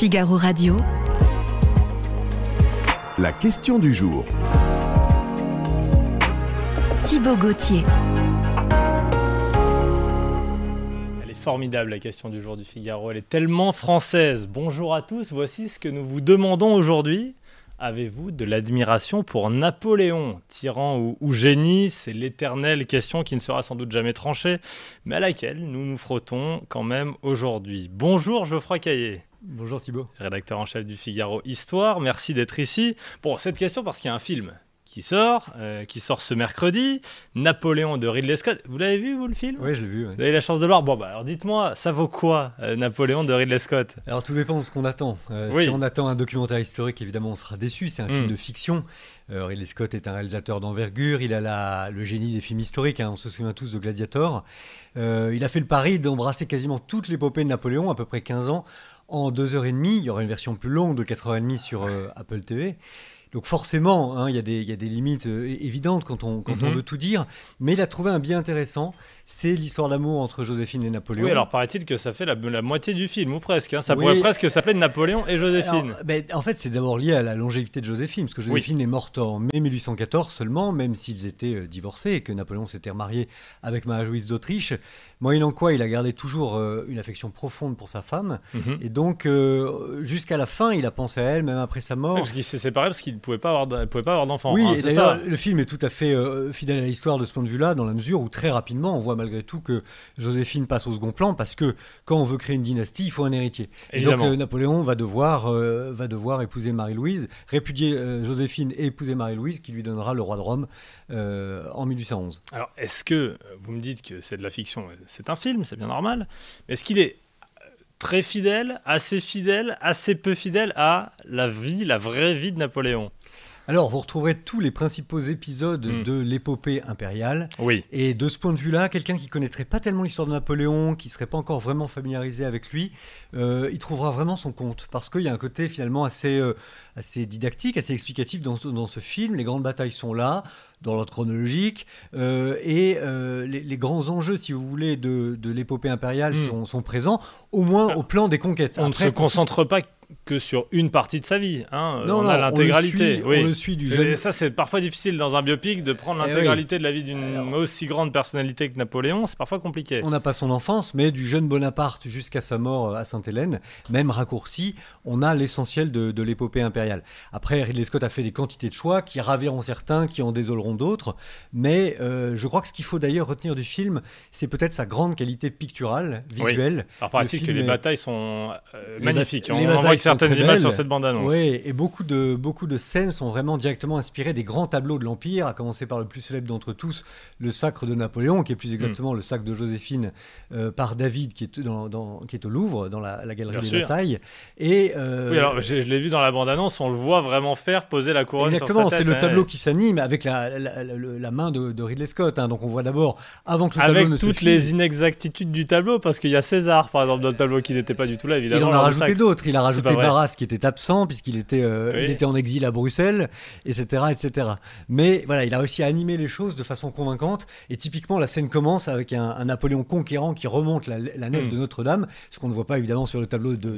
Figaro Radio. La question du jour. Thibaut Gauthier. Elle est formidable la question du jour du Figaro, elle est tellement française. Bonjour à tous, voici ce que nous vous demandons aujourd'hui. Avez-vous de l'admiration pour Napoléon? Tyran ou, ou génie? C'est l'éternelle question qui ne sera sans doute jamais tranchée, mais à laquelle nous nous frottons quand même aujourd'hui. Bonjour Geoffroy Caillé. Bonjour Thibaut. Rédacteur en chef du Figaro Histoire, merci d'être ici. Bon, cette question parce qu'il y a un film qui sort, euh, qui sort ce mercredi, Napoléon de Ridley Scott. Vous l'avez vu, vous, le film? Oui, je l'ai vu. ouais. Vous avez la chance de le voir Bon, bah alors dites-moi, ça vaut quoi, euh, Napoléon de Ridley Scott? Alors tout dépend de ce qu'on attend. Euh, Oui. Si on attend un documentaire historique, évidemment, on sera déçu. C'est un film Mm. de fiction. Ridley Scott est un réalisateur d'envergure. Il a la- le génie des films historiques. hein. On se souvient tous de Gladiator. Il a fait le pari d'embrasser quasiment toute l'épopée de Napoléon, à peu près 15 ans, en deux heures et demie. Il y aura une version plus longue de 4h30 sur euh, Apple TV. Donc forcément, hein, il y, a des- il y a des limites euh, évidentes quand, on, quand on Mhm. veut tout dire. Mais il a trouvé un bien intéressant. C'est l'histoire d'amour entre Joséphine et Napoléon. Oui, alors paraît-il que ça fait la, la moitié du film, ou presque. hein. Ça Oui. pourrait presque s'appeler Napoléon et Joséphine. Alors, ben, en fait, c'est d'abord lié à la longévité de Joséphine, parce que Joséphine est morte en mai 1814 seulement, même s'ils étaient euh, divorcés et que Napoléon s'était remarié avec Marie-Louise d'Autriche, moyennant quoi il a gardé toujours euh, une affection profonde pour sa femme, Mhm. et donc euh, jusqu'à la fin, il a pensé à elle, même après sa mort. Oui, parce qu'il s'est séparé parce qu'il pouvait pas avoir pouvait pas avoir d'enfant. Oui, hein, et d'ailleurs, le film est tout à fait euh, fidèle à l'histoire de ce point de vue-là, dans la mesure où très rapidement, on voit malgré tout que Joséphine passe au second plan, parce que quand on veut créer une dynastie, il faut un héritier. Et donc Évidemment. euh, Napoléon va devoir, euh, va devoir épouser Marie-Louise, répudier Joséphine et épouser Marie-Louise, qui lui donnera le roi de Rome en 1811. Alors, est-ce que vous me dites que c'est de la fiction C'est un film, c'est bien normal. Mais est-ce qu'il est très fidèle, assez fidèle, assez peu fidèle à la vie, la vraie vie de Napoléon Alors, vous retrouverez tous les principaux épisodes Mm. de l'épopée impériale. Oui. Et de ce point de vue-là, quelqu'un qui connaîtrait pas tellement l'histoire de Napoléon, qui serait pas encore vraiment familiarisé avec lui, euh, il trouvera vraiment son compte. Parce qu'il y a un côté finalement assez, euh, assez didactique, assez explicatif dans ce film. Les grandes batailles sont là, dans l'ordre chronologique. euh, et euh, les, les grands enjeux, si vous voulez, de, de l'épopée impériale Mm. sont, sont présents, au moins au plan des conquêtes. On Après, ne se concentre pas que sur une partie de sa vie. Hein. Non, on non, a on l'intégralité. oui. on le suit du Et jeune- ça, c'est parfois difficile dans un biopic de prendre Eh l'intégralité de la vie d'une aussi grande personnalité que Napoléon. C'est parfois compliqué. On n'a pas son enfance, mais du jeune Bonaparte jusqu'à sa mort à Sainte-Hélène, même raccourci, on a l'essentiel de, de l'épopée impériale. Après, Ridley Scott a fait des quantités de choix qui raviront certains, qui en désoleront d'autres, mais euh, je crois que ce qu'il faut d'ailleurs retenir du film, c'est peut-être sa grande qualité picturale, visuelle. Alors, paraît-il Le que les est- batailles sont euh, magnifiques. On les en batailles certaines images belles. sur cette bande-annonce. Oui, et beaucoup de, beaucoup de scènes sont vraiment directement inspirées des grands tableaux de l'Empire, à commencer par le plus célèbre d'entre tous, le Sacre de Napoléon, qui est plus exactement le Sacre de Joséphine euh, par David, qui est, dans, dans- qui est au Louvre, dans la, la galerie Bien des sûr. batailles. Et, euh, Oui, alors je l'ai vu dans la bande-annonce, on le voit vraiment faire poser la couronne Exactement, c'est le tableau ouais. qui s'anime avec la, la, main de, de Ridley Scott. hein. Donc on voit d'abord, avant que le tableau Avec ne se toutes les inexactitudes du tableau, parce qu'il y a César, par exemple, dans le tableau qui n'était pas du tout là, il évidemment. en a rajouté d'autres. Il a rajouté vrai. Barras qui était absent puisqu'il était, euh, Oui. il était en exil à Bruxelles, etc., etc. Mais voilà, il a réussi à animer les choses de façon convaincante. Et typiquement, la scène commence avec un, un Napoléon conquérant qui remonte la, la nef Mm. de Notre-Dame, ce qu'on ne voit pas évidemment sur le tableau de,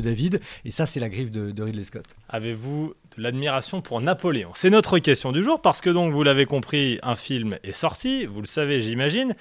David. Et ça, c'est la griffe de, de Ridley Scott. Avez-vous de l'admiration pour Napoléon? C'est notre question du jour, parce que donc, vous l'avez compris, un film est sorti, vous le savez, j'imagine.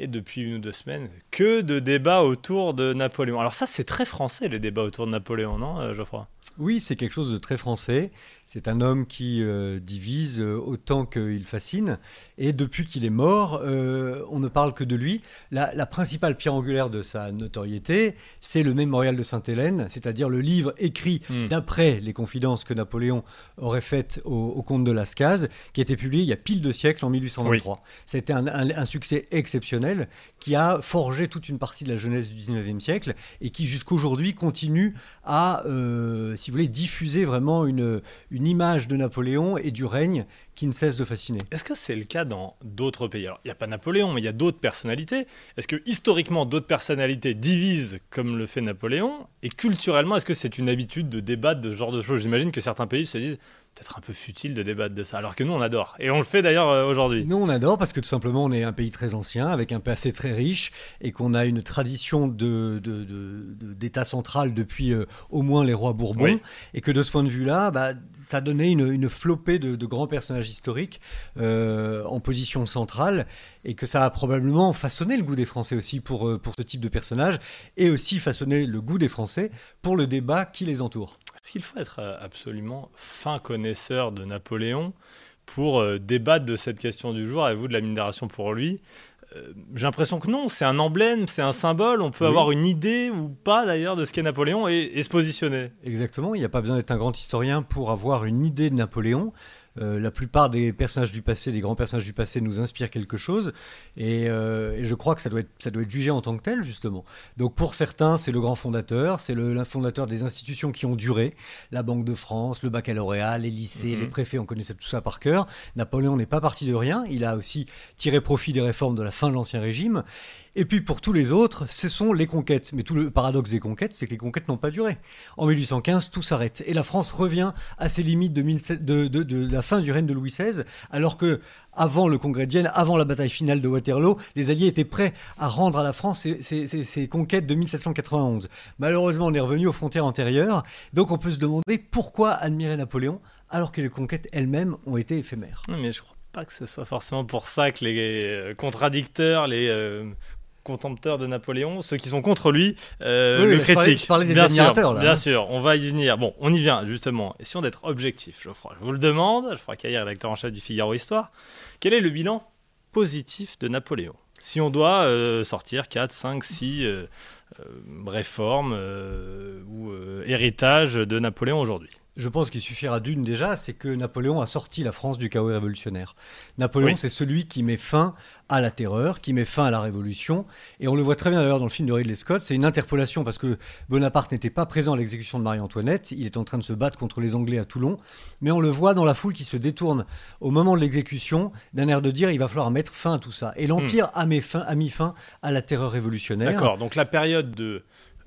Et depuis une ou deux semaines, que de débats autour de Napoléon. Alors ça, c'est très français, les débats autour de Napoléon, non, euh, Geoffroy? Oui, c'est quelque chose de très français. C'est un homme qui euh, divise euh, autant qu'il fascine. Et depuis qu'il est mort, euh, on ne parle que de lui. La, la principale pierre angulaire de sa notoriété, c'est le mémorial de Sainte-Hélène, c'est-à-dire le livre écrit Hmm. d'après les confidences que Napoléon aurait faites au, au comte de Lascaz, qui a été publié il y a pile de siècles en 1823. C'était un, un- un succès exceptionnel qui a forgé toute une partie de la jeunesse du 19e siècle et qui jusqu'aujourd'hui continue à, euh, si vous voulez, diffuser vraiment une, une image de Napoléon et du règne qui ne cesse de fasciner. Est-ce que c'est le cas dans d'autres pays? Alors, il n'y a pas Napoléon, mais il y a d'autres personnalités. Est-ce que historiquement, d'autres personnalités divisent comme le fait Napoléon? Et culturellement, est-ce que c'est une habitude de débattre de ce genre de choses? J'imagine que certains pays se disent peut-être un peu futile de débattre de ça, alors que nous on adore. Et on le fait d'ailleurs euh, aujourd'hui. Nous on adore parce que tout simplement on est un pays très ancien, avec un passé très riche, et qu'on a une tradition de, de- de- de- d'État central depuis euh, au moins les rois Bourbons, Oui. et que de ce point de vue-là, bah, ça donnait une, une flopée de, de grands personnages historiques euh, en position centrale, et que ça a probablement façonné le goût des Français aussi pour, pour ce type de personnages, et aussi façonné le goût des Français pour le débat qui les entoure. Est-ce qu'il faut être euh, absolument fin connaisseur de Napoléon pour euh, débattre de cette question du jour? Avez-vous de l'admiration pour lui? Euh, J'ai l'impression que non, c'est un emblème, c'est un symbole. On peut Oui. avoir une idée ou pas d'ailleurs de ce qu'est Napoléon et, et se positionner. Exactement, il n'y a pas besoin d'être un grand historien pour avoir une idée de Napoléon. Euh, la plupart des personnages du passé, des grands personnages du passé, nous inspirent quelque chose, et, euh, et je crois que ça doit, être, ça doit être jugé en tant que tel, justement. Donc pour certains, c'est le grand fondateur, c'est le, le fondateur des institutions qui ont duré, la Banque de France, le baccalauréat, les lycées, Mhm. les préfets, on connaissait tout ça par cœur. Napoléon n'est pas parti de rien, il a aussi tiré profit des réformes de la fin de l'Ancien Régime. Et puis pour tous les autres, ce sont les conquêtes. Mais tout le paradoxe des conquêtes, c'est que les conquêtes n'ont pas duré. En 1815, tout s'arrête. Et la France revient à ses limites de, 1700 de- de- de la fin du règne de Louis XVI, alors que avant le congrès de Vienne, avant la bataille finale de Waterloo, les Alliés étaient prêts à rendre à la France ses conquêtes de 1791. Malheureusement, on est revenu aux frontières antérieures. Donc on peut se demander pourquoi admirer Napoléon alors que les conquêtes elles-mêmes ont été éphémères. Oui, Mais je crois pas que ce soit forcément pour ça que les euh, contradicteurs, les euh, contempteurs de Napoléon, ceux qui sont contre lui, euh, Oui, le mais je parlais- critiquent. je parlais des bien admirateurs, sûr, là, Bien hein. sûr, on va y venir. Bon, on y vient justement. Essayons d'être objectif, Geoffroy. Je vous le demande, Geoffroy Caillère, rédacteur en chef du Figaro Histoire. Quel est le bilan positif de Napoléon? Si on doit euh, sortir 4, 5, 6 euh, euh, réformes euh, ou euh, héritages de Napoléon aujourd'hui. Je pense qu'il suffira d'une déjà, c'est que Napoléon a sorti la France du chaos révolutionnaire. Napoléon, Oui. c'est celui qui met fin à la terreur, qui met fin à la révolution. Et on le voit très bien d'ailleurs dans le film de Ridley Scott. C'est une interpolation parce que Bonaparte n'était pas présent à l'exécution de Marie-Antoinette. Il est en train de se battre contre les Anglais à Toulon. Mais on le voit dans la foule qui se détourne au moment de l'exécution d'un air de dire il va falloir mettre fin à tout ça. Et l'Empire a, mis fin, a mis fin à la terreur révolutionnaire. D'accord, donc la période de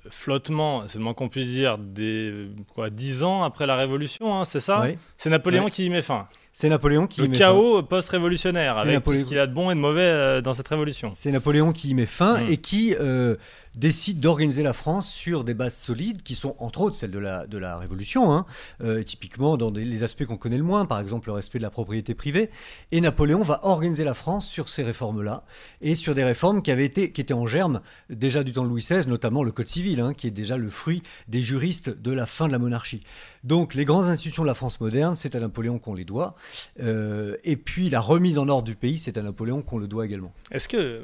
flottement, c'est le moins qu'on puisse dire, des quoi, 10 ans après la Révolution, hein, c'est ça. C'est Napoléon qui y met fin. C'est Napoléon qui le met chaos post-révolutionnaire, C'est avec Napoléon. tout ce qu'il y a de bon et de mauvais euh, dans cette révolution. C'est Napoléon qui y met fin Mm. et qui euh, décide d'organiser la France sur des bases solides qui sont entre autres celles de la, de la Révolution, hein, euh, typiquement dans des- les aspects qu'on connaît le moins, par exemple le respect de la propriété privée. Et Napoléon va organiser la France sur ces réformes-là et sur des réformes qui, avaient été, qui étaient en germe déjà du temps de Louis XVI, notamment le Code civil, hein, qui est déjà le fruit des juristes de la fin de la monarchie. Donc les grandes institutions de la France moderne, c'est à Napoléon qu'on les doit. Euh, et puis la remise en ordre du pays, c'est à Napoléon qu'on le doit également. Est-ce que, euh,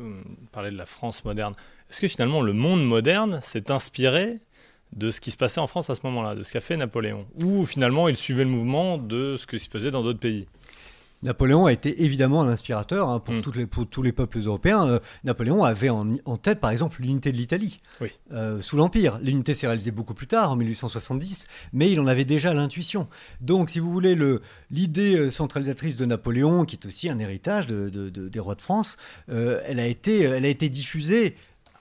parler de la France moderne, est-ce que finalement le monde moderne s'est inspiré de ce qui se passait en France à ce moment-là, de ce qu'a fait Napoléon? Ou finalement il suivait le mouvement de ce que se faisait dans d'autres pays? Napoléon a été évidemment un inspirateur hein, pour, Mm. les- pour tous les peuples européens. Euh, Napoléon avait en, en tête, par exemple, l'unité de l'Italie Oui. euh, sous l'Empire. L'unité s'est réalisée beaucoup plus tard, en 1870, mais il en avait déjà l'intuition. Donc, si vous voulez, le- l'idée euh, centralisatrice de Napoléon, qui est aussi un héritage de- de- de- des rois de France, euh, elle, a été, elle a été diffusée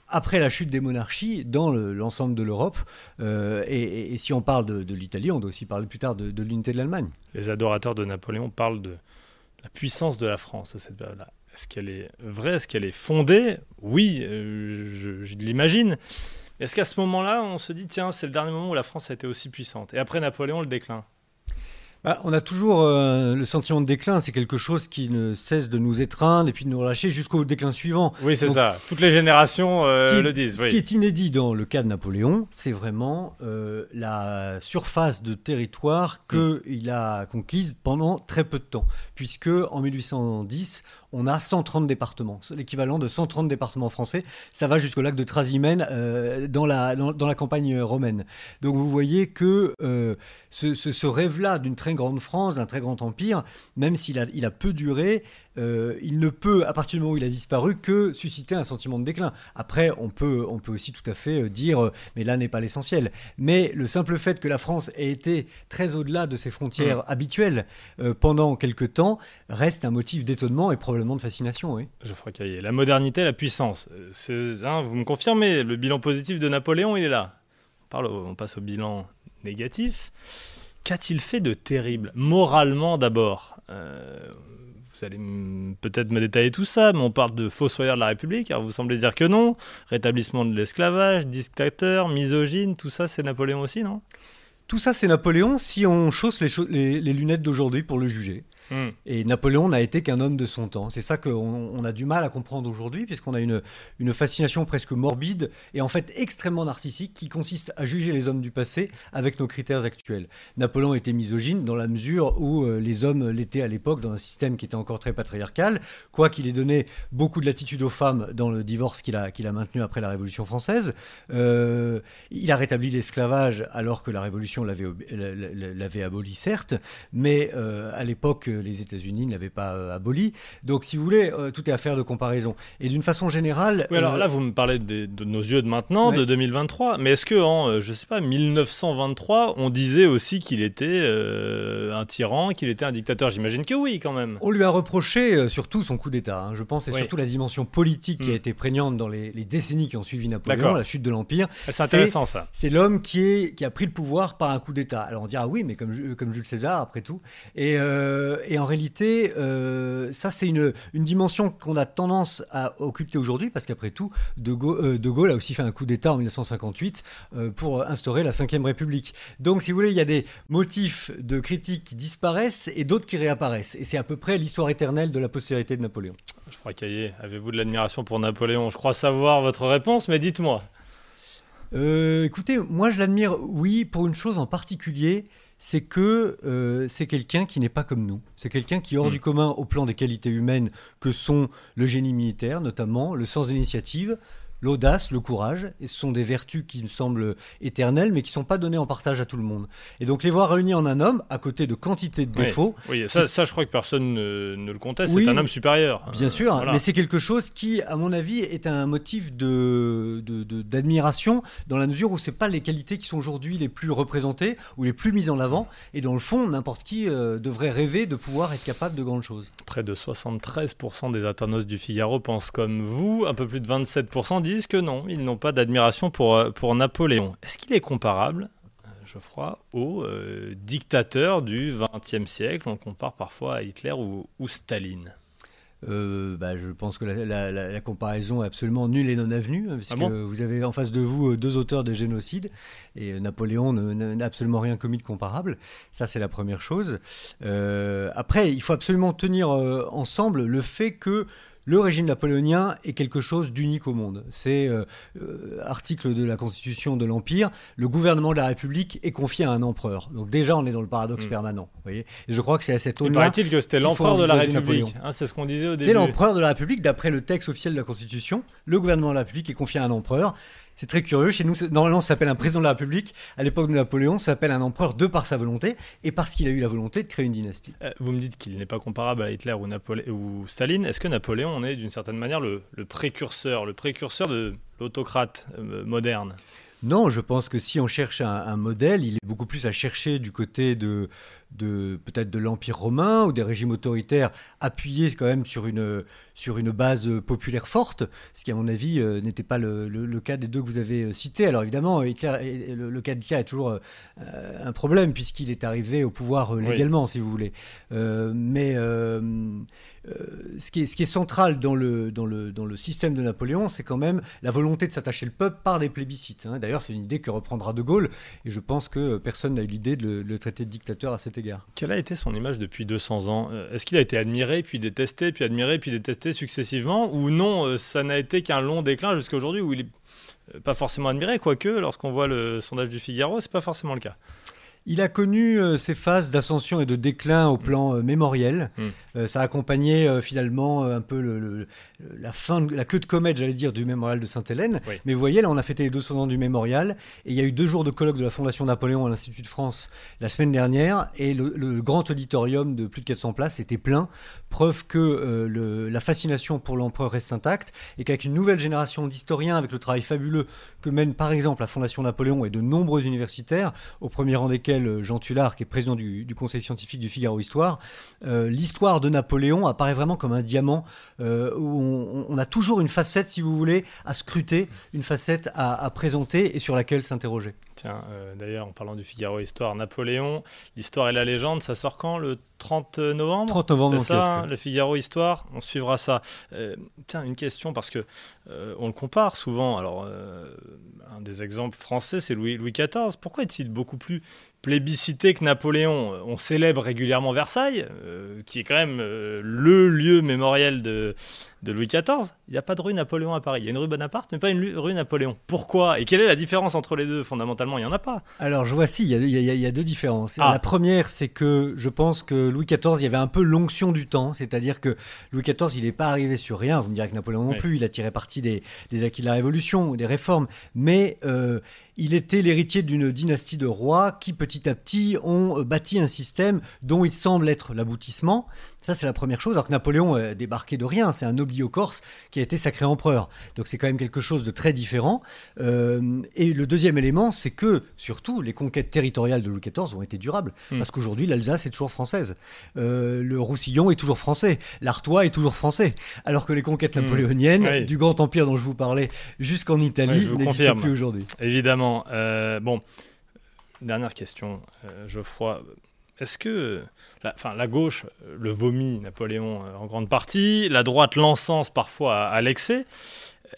après la chute des monarchies dans le- l'ensemble de l'Europe. Euh, et, et- et si on parle de, de l'Italie, on doit aussi parler plus tard de, de l'unité de l'Allemagne. Les adorateurs de Napoléon parlent de la puissance de la France à cette période-là. Est-ce qu'elle est vraie? Est-ce qu'elle est fondée? Oui, euh, je, je l'imagine. Est-ce qu'à ce moment-là, on se dit, tiens, c'est le dernier moment où la France a été aussi puissante? Et après Napoléon, le déclin Bah, on a toujours euh, le sentiment de déclin, c'est quelque chose qui ne cesse de nous étreindre et puis de nous relâcher jusqu'au déclin suivant. Oui, c'est ça. Toutes les générations euh, ce qui est, le disent. ce oui. qui est inédit dans le cas de Napoléon, c'est vraiment euh, la surface de territoire Mm. qu'il a conquise pendant très peu de temps, puisque en 1810, on a 130 départements, l'équivalent de 130 départements français. Ça va jusqu'au lac de Trasimène euh, dans, la, campagne romaine. Donc vous voyez que euh, ce, rêve-là d'une très grande France, d'un très grand empire, même s'il a, il a peu duré, euh, il ne peut, à partir du moment où il a disparu, que susciter un sentiment de déclin. Après, on peut, on peut aussi tout à fait euh, dire, euh, mais là n'est pas l'essentiel. Mais le simple fait que la France ait été très au-delà de ses frontières habituelles euh, pendant quelque temps reste un motif d'étonnement et probablement de fascination. Oui. Geoffroy Caillé. La modernité, la puissance. Hein, vous me confirmez, le bilan positif de Napoléon, il est là. On, parle au- on passe au bilan négatif. Qu'a-t-il fait de terrible Moralement d'abord? Vous allez peut-être me détailler tout ça, mais on parle de fossoyeur de la République, alors vous semblez dire que non. Rétablissement de l'esclavage, dictateur, misogyne, tout ça c'est Napoléon aussi, non? Tout ça c'est Napoléon si on chausse les lunettes d'aujourd'hui pour le juger. Hmm. Et Napoléon n'a été qu'un homme de son temps. C'est ça qu'on a du mal à comprendre aujourd'hui, puisqu'on a une, fascination presque morbide et en fait extrêmement narcissique qui consiste à juger les hommes du passé avec nos critères actuels. Napoléon était misogyne dans la mesure où euh, les hommes l'étaient à l'époque dans un système qui était encore très patriarcal, quoiqu'il ait donné beaucoup de latitude aux femmes dans le divorce qu'il a, qu'il a maintenu après la Révolution française. Euh, il a rétabli l'esclavage alors que la Révolution l'avait, l'avait aboli, certes, mais euh, à l'époque, les États-Unis ne l'avaient pas euh, aboli. Donc, si vous voulez, euh, tout est affaire de comparaison. Et d'une façon générale. Oui, alors euh, là, vous me parlez de, nos yeux de maintenant, de 2023. Mais est-ce que en, je sais pas, 1923, on disait aussi qu'il était un tyran, qu'il était un dictateur? J'imagine que oui, quand même. On lui a reproché surtout son coup d'État. Hein. Je pense, et surtout la dimension politique qui a hmm. été prégnante dans les, décennies qui ont suivi Napoléon, la chute de l'Empire. Ah, c'est intéressant, ça. C'est l'homme qui, est, qui a pris le pouvoir par un coup d'État. Alors on dira oui, mais comme, comme Jules César, après tout. Et, et en réalité, euh, ça c'est une, dimension qu'on a tendance à occulter aujourd'hui, parce qu'après tout, de Gaulle, euh, de Gaulle, a aussi fait un coup d'État en 1958 euh, pour instaurer la Ve République. Donc si vous voulez, il y a des motifs de critique qui disparaissent et d'autres qui réapparaissent. Et c'est à peu près l'histoire éternelle de la postérité de Napoléon. Je crois Caillé, avez-vous de l'admiration pour Napoléon? Je crois savoir votre réponse, mais dites-moi. écoutez, moi je l'admire, oui, pour une chose en particulier, c'est que euh, c'est quelqu'un qui n'est pas comme nous. C'est quelqu'un qui est hors mm. du commun au plan des qualités humaines que sont le génie militaire, notamment le sens d'initiative, l'audace, le courage, et ce sont des vertus qui me semblent éternelles, mais qui ne sont pas données en partage à tout le monde. Et donc les voir réunis en un homme, à côté de quantité de défauts... Oui, ça, je crois que personne ne, le conteste, c'est un homme supérieur. Bien sûr, mais c'est quelque chose qui, à mon avis, est un motif d'admiration, de, d'admiration dans la mesure où ce pas les qualités qui sont aujourd'hui les plus représentées ou les plus mises en avant, et dans le fond, n'importe qui euh, devrait rêver de pouvoir être capable de grandes choses. Près de 73% des internautes du Figaro pensent comme vous, un peu plus de 27% disent que non, ils n'ont pas d'admiration pour, euh, pour Napoléon. Est-ce qu'il est comparable euh, Geoffroy, au euh, dictateur du XXe siècle. On compare parfois à Hitler ou, Staline? bah, je pense que la, comparaison est absolument nulle et non avenue, hein, puisque ah vous avez en face de vous deux auteurs de génocide, et Napoléon n'a absolument rien commis de comparable. Ça, c'est la première chose. après, il faut absolument tenir ensemble le fait que le régime napoléonien est quelque chose d'unique au monde. C'est euh, euh, article de la Constitution de l'Empire. Le gouvernement de la République est confié à un empereur. Donc déjà, on est dans le paradoxe hmm. permanent. Vous voyez Et je crois que c'est à cette aune-là. Il il que c'était l'empereur de la République. Hein, c'est ce qu'on disait au début. C'est l'empereur de la République, d'après le texte officiel de la Constitution. Le gouvernement de la République est confié à un empereur. C'est très curieux. Chez nous, normalement, ça s'appelle un président de la République. À l'époque de Napoléon, ça s'appelle un empereur de par sa volonté et parce qu'il a eu la volonté de créer une dynastie. Euh, vous me dites qu'il n'est pas comparable à Hitler ou, ou Staline. Est-ce que Napoléon en est d'une certaine manière le, précurseur, le précurseur de l'autocrate euh, moderne? Non, je pense que si on cherche un, modèle, il est beaucoup plus à chercher du côté de, de peut-être de l'Empire romain ou des régimes autoritaires appuyés quand même sur une, sur une base populaire forte, ce qui à mon avis euh, n'était pas le, le, cas des deux que vous avez euh, cités. Alors évidemment, Hitler, le, le, cas d'Hitler est toujours euh, un problème puisqu'il est arrivé au pouvoir légalement, si vous voulez. mais ce, qui est, ce qui est central dans le, dans le, dans le système de Napoléon, c'est quand même la volonté de s'attacher le peuple par des plébiscites. Hein. D'ailleurs, c'est une idée que reprendra De Gaulle, et je pense que personne n'a eu l'idée de le, traiter de dictateur à Quelle a été son image depuis 200 ans? Est-ce qu'il a été admiré, puis détesté, puis admiré, puis détesté successivement, ou non, euh, ça n'a été qu'un long déclin jusqu'à aujourd'hui où il est euh, pas forcément admiré, quoique lorsqu'on voit le sondage du Figaro, c'est pas forcément le cas? Il a connu euh, ces phases d'ascension et de déclin au mm. plan euh, mémoriel. Mm. Euh, ça a accompagné finalement un peu le, la fin, la queue de comète, j'allais dire, du mémorial de Sainte-Hélène. Mais vous voyez, là, on a fêté les 200 ans du mémorial et il y a eu deux jours de colloque de la Fondation Napoléon à l'Institut de France la semaine dernière et le, grand auditorium de plus de 400 places était plein. Preuve que la fascination pour l'empereur reste intacte et qu'avec une nouvelle génération d'historiens, avec le travail fabuleux que mène par exemple la Fondation Napoléon et de nombreux universitaires, au premier rang desquels Jean Tullard, qui est président du, conseil scientifique du Figaro Histoire, l'histoire de Napoléon apparaît vraiment comme un diamant où on, a toujours une facette, si vous voulez, à scruter, une facette à présenter et sur laquelle s'interroger. Tiens, euh, d'ailleurs, en parlant du Figaro Histoire, Napoléon, l'histoire et la légende, ça sort quand Le 30 novembre 30 novembre, c'est ça, hein, le Figaro Histoire, on suivra ça. Euh, tiens, une question, parce que euh, on le compare souvent. Alors, un des exemples français, c'est Louis, Louis XIV. Pourquoi est-il beaucoup plus plébiscité que Napoléon? On célèbre régulièrement Versailles, qui est quand même le lieu mémoriel de, de Louis XIV. Il n'y a pas de rue Napoléon à Paris. Il y a une rue Bonaparte, mais pas une rue Napoléon. Pourquoi Et quelle est la différence entre les deux? Fondamentalement, il n'y en a pas. Alors, je vois si, il y a, deux différences. Ah. La première, c'est que je pense que Louis XIV, il y avait un peu l'onction du temps. C'est-à-dire que Louis XIV, il n'est pas arrivé sur rien. Vous me direz que Napoléon non plus. Il a tiré parti des, acquis de la Révolution, des réformes. Mais euh, il était l'héritier d'une dynastie de rois qui, petit à petit, ont bâti un système dont il semble être l'aboutissement. Ça, c'est la première chose. Alors que Napoléon a débarqué de rien. C'est un oblio-corse qui a été sacré empereur. Donc c'est quand même quelque chose de très différent. Euh, et le deuxième élément, c'est que, surtout, les conquêtes territoriales de Louis XIV ont été durables. Hmm. Parce qu'aujourd'hui, l'Alsace est toujours française. Euh, le Roussillon est toujours français. L'Artois est toujours français. Alors que les conquêtes hmm. napoléoniennes, du Grand Empire dont je vous parlais, jusqu'en Italie, n'existent plus aujourd'hui. Évidemment. Euh, bon. Dernière question, Geoffroy. Est-ce que la, enfin, la gauche le vomit, Napoléon, euh, en grande partie, la droite l'encense parfois à, l'excès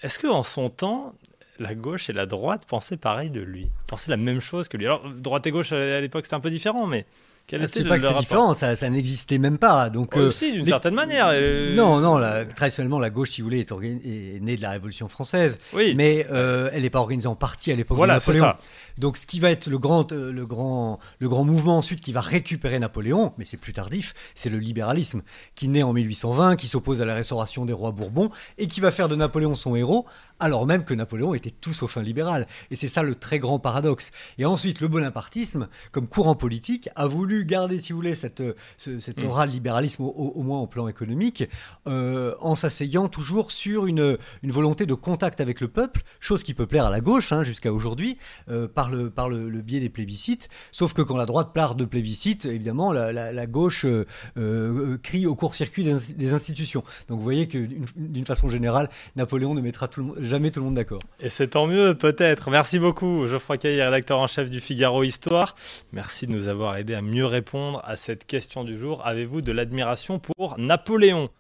Est-ce qu'en son temps, la gauche et la droite pensaient pareil de lui Pensaient la même chose que lui? Alors, droite et gauche à l'époque, c'était un peu différent, mais ah, c'est pas que c'était différent, ça, ça n'existait même pas. Donc, euh, aussi, d'une certaine manière. Euh, non, non, traditionnellement, la gauche, si vous voulez, est, née de la Révolution française. Oui. Mais euh, elle n'est pas organisée en partie à l'époque voilà, de Napoléon. Ça. Donc, ce qui va être le grand, le, grand, le grand mouvement ensuite qui va récupérer Napoléon, mais c'est plus tardif, c'est le libéralisme, qui naît en 1820, qui s'oppose à la restauration des rois Bourbons et qui va faire de Napoléon son héros, alors même que Napoléon était tout sauf un libéral. Et c'est ça le très grand paradoxe. Et ensuite, le bonapartisme, comme courant politique, a voulu garder, si vous voulez, cette, cet mm. aura libéralisme au, moins au plan économique, euh, en s'asseyant toujours sur une, une volonté de contact avec le peuple, chose qui peut plaire à la gauche hein, jusqu'à aujourd'hui, euh, par, le, par le, biais des plébiscites. Sauf que quand la droite parle de plébiscite, évidemment, la, gauche euh, crie au court-circuit des, institutions. Donc vous voyez que d'une façon générale, Napoléon ne mettra jamais tout le monde d'accord. Et c'est tant mieux, peut-être. Merci beaucoup, Geoffroy Caillé, rédacteur en chef du Figaro Histoire. Merci de nous avoir aidé à mieux répondre à cette question du jour. Avez-vous de l'admiration pour Napoléon?